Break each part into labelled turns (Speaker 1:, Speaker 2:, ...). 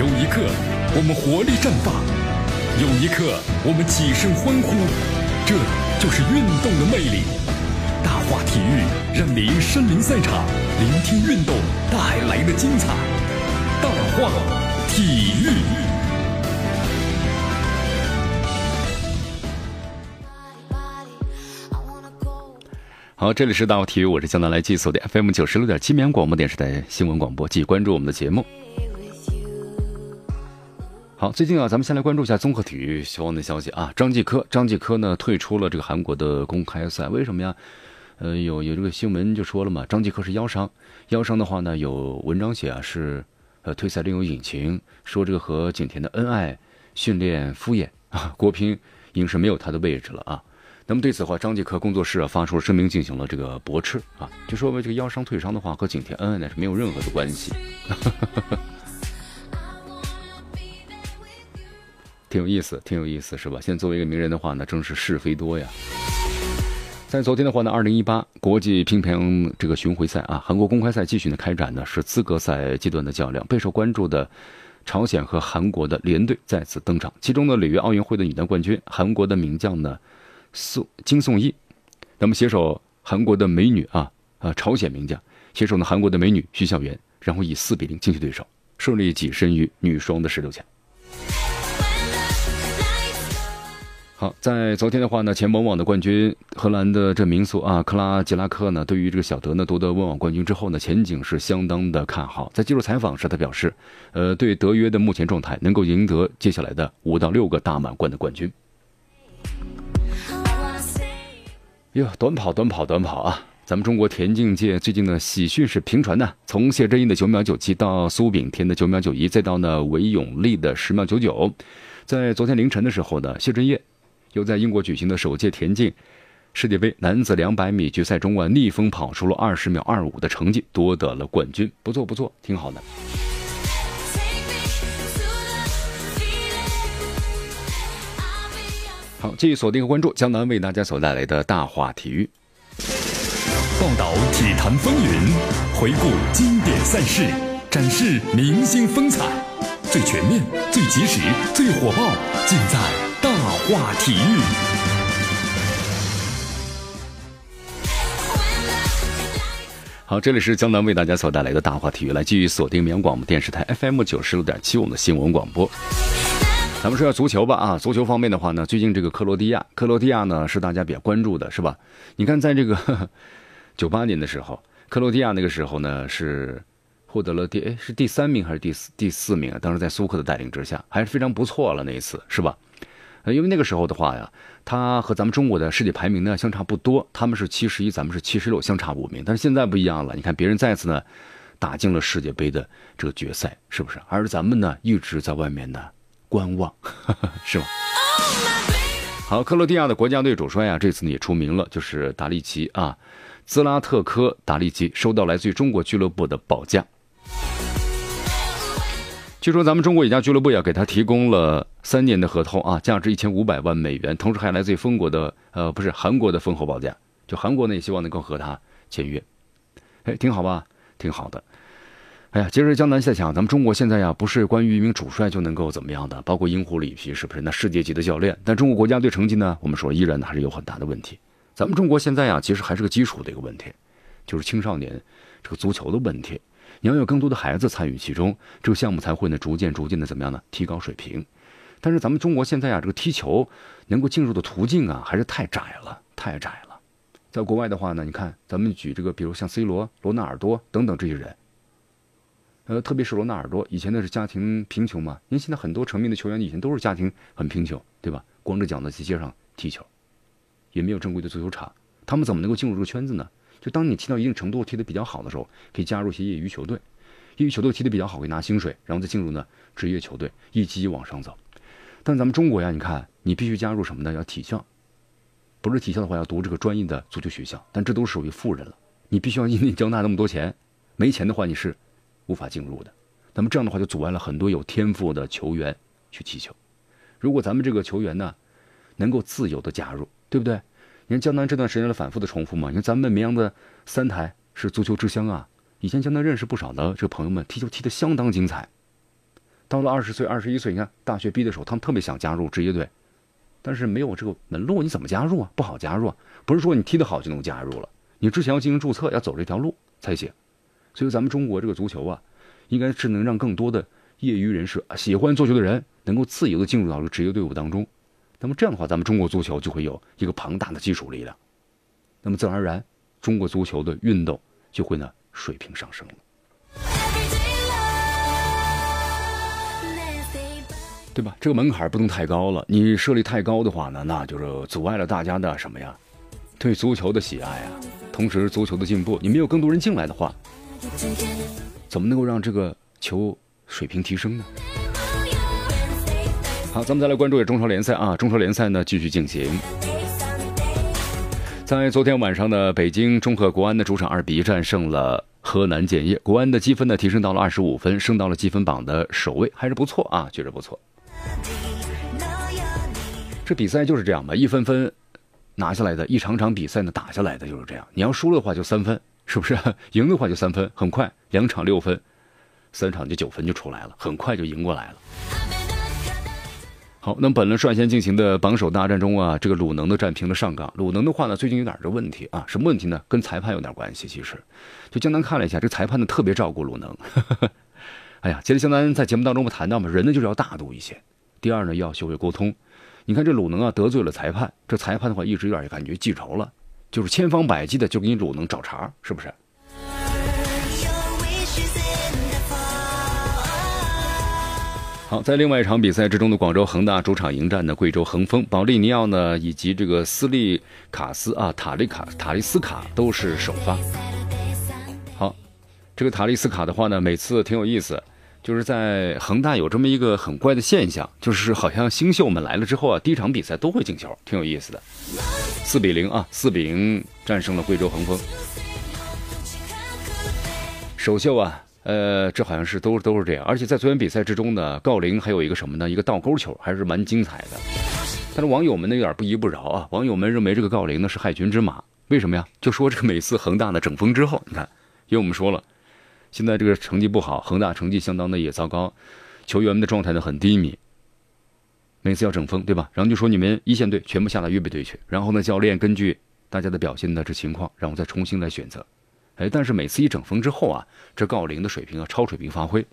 Speaker 1: 有一刻，我们活力绽放；有一刻，我们起身欢呼。这就是运动的魅力。大话体育让您身临赛场，聆听运动带来的精彩。大话体育。好，这里是大话体育，我是江南来记所的 FM 九十六点七绵阳广播电视台新闻广播，继续关注我们的节目。好，最近啊，咱们先来关注一下综合体育消亡的消息啊。张继科，张继科呢退出了这个韩国的公开赛，为什么呀？呃，有有这个新闻就说了嘛，张继科是腰伤，腰伤的话呢，有文章写啊是呃退赛另有隐情，说这个和景甜的恩爱训练敷衍啊，国乒已经是没有他的位置了啊。那么对此的话，张继科工作室啊发出了声明，进行了这个驳斥啊，就说明这个腰伤退伤的话和景甜恩爱呢是没有任何的关系。挺有意思，挺有意思，是吧？现在作为一个名人的话呢，正是是非多呀。在昨天的话呢，二零一八国际乒乓这个巡回赛啊，韩国公开赛继续呢开展呢是资格赛阶段的较量，备受关注的朝鲜和韩国的联队再次登场。其中呢，里约奥运会的女单冠军韩国的名将呢宋金颂伊，那么携手韩国的美女啊啊朝鲜名将携手呢韩国的美女徐孝媛，然后以四比零惊去对手，顺利跻身于女双的十六强。好，在昨天的话呢，前温网的冠军荷兰的这名宿啊，克拉吉拉克呢，对于这个小德呢夺得温网冠军之后呢，前景是相当的看好。在接受采访时，他表示，呃，对德约的目前状态能够赢得接下来的五到六个大满贯的冠军。哟，短跑，短跑，短跑啊！咱们中国田径界最近的喜讯是频传呢，从谢震业的九秒九七到苏炳添的九秒九一，再到呢韦永丽的十秒九九，在昨天凌晨的时候呢，谢震业。又在英国举行的首届田径世界杯男子两百米决赛中啊，逆风跑出了二十秒二五的成绩，夺得了冠军，不错不错，挺好的。好，继续锁定和关注江南为大家所带来的大话体育，报道体坛风云，回顾经典赛事，展示明星风采，最全面、最及时、最火爆，尽在。话体育，好，这里是江南为大家所带来的大话体育，来继续锁定绵阳广播电视台 FM 九十六点七，我们的新闻广播。咱们说下足球吧啊，足球方面的话呢，最近这个克罗地亚，克罗地亚呢是大家比较关注的，是吧？你看，在这个 九八年的时候，克罗地亚那个时候呢是获得了第哎是第三名还是第四第四名啊？当时在苏克的带领之下，还是非常不错了那一次，是吧？呃，因为那个时候的话呀，他和咱们中国的世界排名呢相差不多，他们是七十一，咱们是七十六，相差五名。但是现在不一样了，你看别人再次呢打进了世界杯的这个决赛，是不是？而咱们呢一直在外面呢观望，是吗？好，克罗地亚的国家队主帅啊，这次呢也出名了，就是达利奇啊，兹拉特科达利奇收到来自于中国俱乐部的报价。据说咱们中国一家俱乐部呀，给他提供了三年的合同啊，价值一千五百万美元，同时还来自于中国的呃，不是韩国的丰厚报价。就韩国呢，也希望能够和他签约，哎，挺好吧，挺好的。哎呀，其实江南在想，咱们中国现在呀，不是关于一名主帅就能够怎么样的，包括鹰虎里皮是不是？那世界级的教练，但中国国家队成绩呢，我们说依然还是有很大的问题。咱们中国现在呀，其实还是个基础的一个问题，就是青少年这个足球的问题。你要有更多的孩子参与其中，这个项目才会呢逐渐逐渐的怎么样呢？提高水平。但是咱们中国现在啊，这个踢球能够进入的途径啊，还是太窄了，太窄了。在国外的话呢，你看咱们举这个，比如像 C 罗、罗纳尔多等等这些人，呃，特别是罗纳尔多，以前那是家庭贫穷嘛，因为现在很多成名的球员以前都是家庭很贫穷，对吧？光着脚呢在街上踢球，也没有正规的足球场，他们怎么能够进入这个圈子呢？就当你踢到一定程度，踢得比较好的时候，可以加入一些业余球队，业余球队踢得比较好，可以拿薪水，然后再进入呢职业球队，一级一级往上走。但咱们中国呀，你看，你必须加入什么呢？要体校，不是体校的话，要读这个专业的足球学校。但这都属于富人了，你必须要因为交纳那么多钱，没钱的话你是无法进入的。那么这样的话就阻碍了很多有天赋的球员去踢球。如果咱们这个球员呢，能够自由的加入，对不对？你看江南这段时间的反复的重复嘛？你看咱们绵阳的三台是足球之乡啊，以前江南认识不少的这个朋友们，踢球踢得相当精彩。到了二十岁、二十一岁，你看大学毕业的时候，他们特别想加入职业队，但是没有这个门路，你怎么加入啊？不好加入啊！不是说你踢得好就能加入了，你之前要进行注册，要走这条路才行。所以咱们中国这个足球啊，应该是能让更多的业余人士、喜欢足球的人能够自由的进入到这个职业队伍当中。那么这样的话，咱们中国足球就会有一个庞大的基础力量。那么自然而然，中国足球的运动就会呢水平上升了，对吧？这个门槛不能太高了，你设立太高的话呢，那就是阻碍了大家的什么呀？对足球的喜爱啊，同时足球的进步，你没有更多人进来的话，怎么能够让这个球水平提升呢？好，咱们再来关注一下中超联赛啊！中超联赛呢继续进行。在昨天晚上的北京中赫国安的主场二比一战胜了河南建业，国安的积分呢提升到了二十五分，升到了积分榜的首位，还是不错啊，确实不错。这比赛就是这样吧，一分分拿下来的，一场场比赛呢打下来的就是这样。你要输的话就三分，是不是？赢的话就三分，很快两场六分，三场就九分就出来了，很快就赢过来了。好，那本轮率先进行的榜首大战中啊，这个鲁能的战平了上港。鲁能的话呢，最近有点这问题啊，什么问题呢？跟裁判有点关系。其实，就江南看了一下，这裁判呢特别照顾鲁能。哎呀，其实江南在节目当中不谈到嘛，人呢就是要大度一些。第二呢，要学会沟通。你看这鲁能啊得罪了裁判，这裁判的话一直有点感觉记仇了，就是千方百计的就给你鲁能找茬，是不是？好，在另外一场比赛之中的广州恒大主场迎战的贵州恒丰，保利尼奥呢以及这个斯利卡斯啊塔利卡塔利斯卡都是首发。好，这个塔利斯卡的话呢，每次挺有意思，就是在恒大有这么一个很怪的现象，就是好像新秀们来了之后啊，第一场比赛都会进球，挺有意思的。四比零啊，四比零战胜了贵州恒丰，首秀啊。呃，这好像是都都是这样，而且在昨天比赛之中呢，郜林还有一个什么呢？一个倒钩球，还是蛮精彩的。但是网友们呢有点不依不饶啊，网友们认为这个郜林呢是害群之马，为什么呀？就说这个每次恒大的整风之后，你看，因为我们说了，现在这个成绩不好，恒大成绩相当的也糟糕，球员们的状态呢很低迷，每次要整风，对吧？然后就说你们一线队全部下到预备队去，然后呢，教练根据大家的表现的这情况，然后再重新来选择。哎，但是每次一整风之后啊，这郜林的水平啊超水平发挥。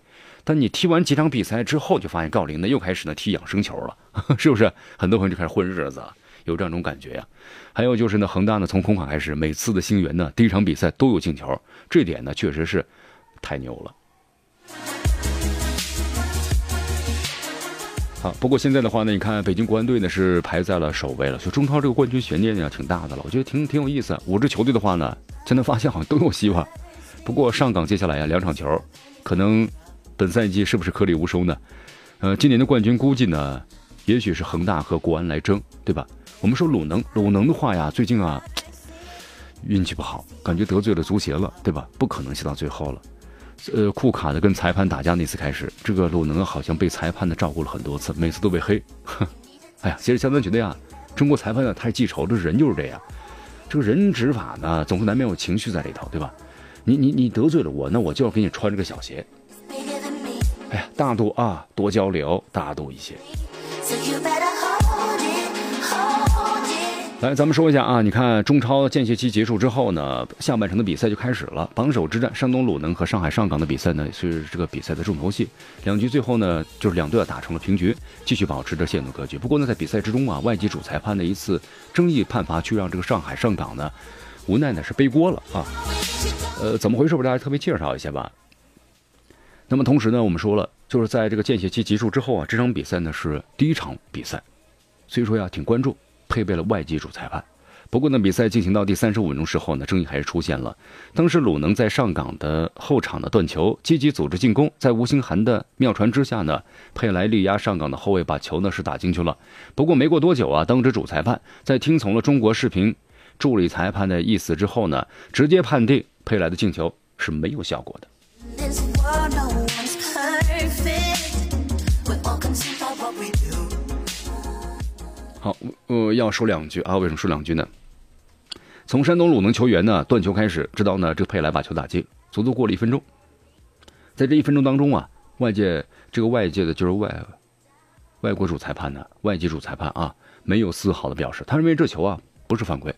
Speaker 1: 但你踢完几场比赛之后，就发现郜林呢又开始呢踢养生球了，是不是？很多朋友就开始混日子了，有这样一种感觉呀。还有就是呢，恒大呢从空款开始，每次的新援呢第一场比赛都有进球，这点呢确实是太牛了。好，不过现在的话呢，你看北京国安队呢是排在了首位了，所以中超这个冠军悬念呢挺大的了，我觉得挺挺有意思。五支球队的话呢，现在发现好像都有希望。不过上港接下来呀两场球，可能本赛季是不是颗粒无收呢？呃，今年的冠军估计呢，也许是恒大和国安来争，对吧？我们说鲁能，鲁能的话呀，最近啊运气不好，感觉得罪了足协了，对吧？不可能写到最后了。呃，库卡的跟裁判打架那次开始，这个鲁能好像被裁判的照顾了很多次，每次都被黑。哎呀，其实相当觉得呀，中国裁判呢太记仇，这人就是这样。这个人执法呢，总是难免有情绪在里头，对吧？你你你得罪了我，那我就要给你穿这个小鞋。哎呀，大度啊，多交流，大度一些。来，咱们说一下啊，你看中超间歇期结束之后呢，下半程的比赛就开始了。榜首之战，山东鲁能和上海上港的比赛呢，是这个比赛的重头戏。两局最后呢，就是两队啊打成了平局，继续保持着线路格局。不过呢，在比赛之中啊，外籍主裁判的一次争议判罚，却让这个上海上港呢，无奈呢是背锅了啊。呃，怎么回事？我给大家特别介绍一下吧。那么同时呢，我们说了，就是在这个间歇期结束之后啊，这场比赛呢是第一场比赛，所以说呀，挺关注。配备了外籍主裁判，不过呢，比赛进行到第三十五分钟时候呢，争议还是出现了。当时鲁能在上港的后场的断球，积极组织进攻，在吴兴涵的妙传之下呢，佩莱力压上港的后卫，把球呢是打进去了。不过没过多久啊，当值主裁判在听从了中国视频助理裁判的意思之后呢，直接判定佩莱的进球是没有效果的。好，呃，要说两句啊。为什么说两句呢？从山东鲁能球员呢断球开始，直到呢这佩莱把球打进，足足过了一分钟。在这一分钟当中啊，外界这个外界的就是外外国主裁判呢，外籍主裁判啊，没有丝毫的表示，他认为这球啊不是犯规。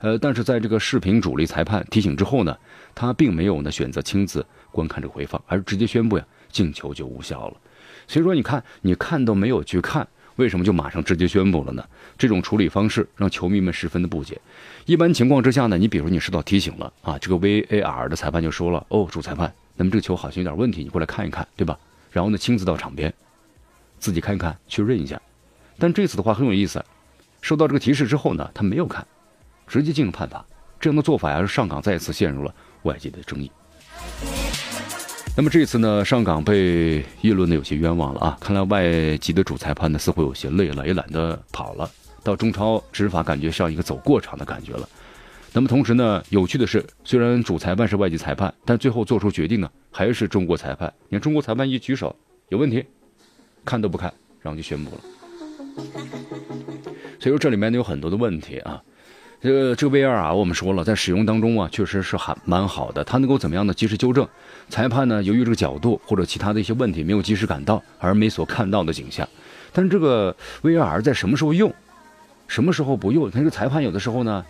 Speaker 1: 呃，但是在这个视频主力裁判提醒之后呢，他并没有呢选择亲自观看这个回放，而直接宣布呀进球就无效了。所以说，你看，你看都没有去看，为什么就马上直接宣布了呢？这种处理方式让球迷们十分的不解。一般情况之下呢，你比如你收到提醒了啊，这个 VAR 的裁判就说了，哦，主裁判，那么这个球好像有点问题，你过来看一看，对吧？然后呢，亲自到场边，自己看一看，确认一下。但这次的话很有意思，收到这个提示之后呢，他没有看。直接进入判罚，这样的做法呀，是上港再次陷入了外界的争议。那么这次呢，上港被议论的有些冤枉了啊！看来外籍的主裁判呢，似乎有些累了，也懒得跑了，到中超执法感觉像一个走过场的感觉了。那么同时呢，有趣的是，虽然主裁判是外籍裁判，但最后做出决定呢，还是中国裁判。你看中国裁判一举手，有问题，看都不看，然后就宣布了。所以说这里面呢有很多的问题啊。这个这个 VR 啊，我们说了，在使用当中啊，确实是还蛮好的。它能够怎么样呢？及时纠正裁判呢？由于这个角度或者其他的一些问题没有及时赶到，而没所看到的景象。但是这个 VR 在什么时候用，什么时候不用？他这个裁判有的时候呢，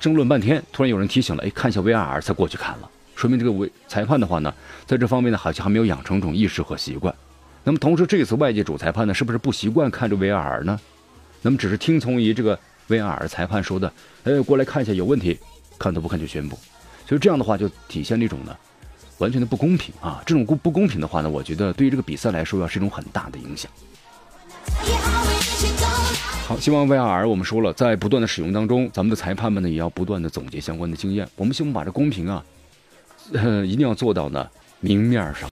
Speaker 1: 争论半天，突然有人提醒了，哎，看一下 VR 才过去看了，说明这个为裁判的话呢，在这方面呢，好像还没有养成这种意识和习惯。那么同时，这次外界主裁判呢，是不是不习惯看这 VR 呢？那么只是听从于这个。VR 裁判说的，哎，过来看一下，有问题，看都不看就宣布，所以这样的话就体现了一种呢，完全的不公平啊！这种不不公平的话呢，我觉得对于这个比赛来说，要是一种很大的影响。好，希望 VR 我们说了，在不断的使用当中，咱们的裁判们呢，也要不断的总结相关的经验。我们希望把这公平啊，呃，一定要做到呢明面上。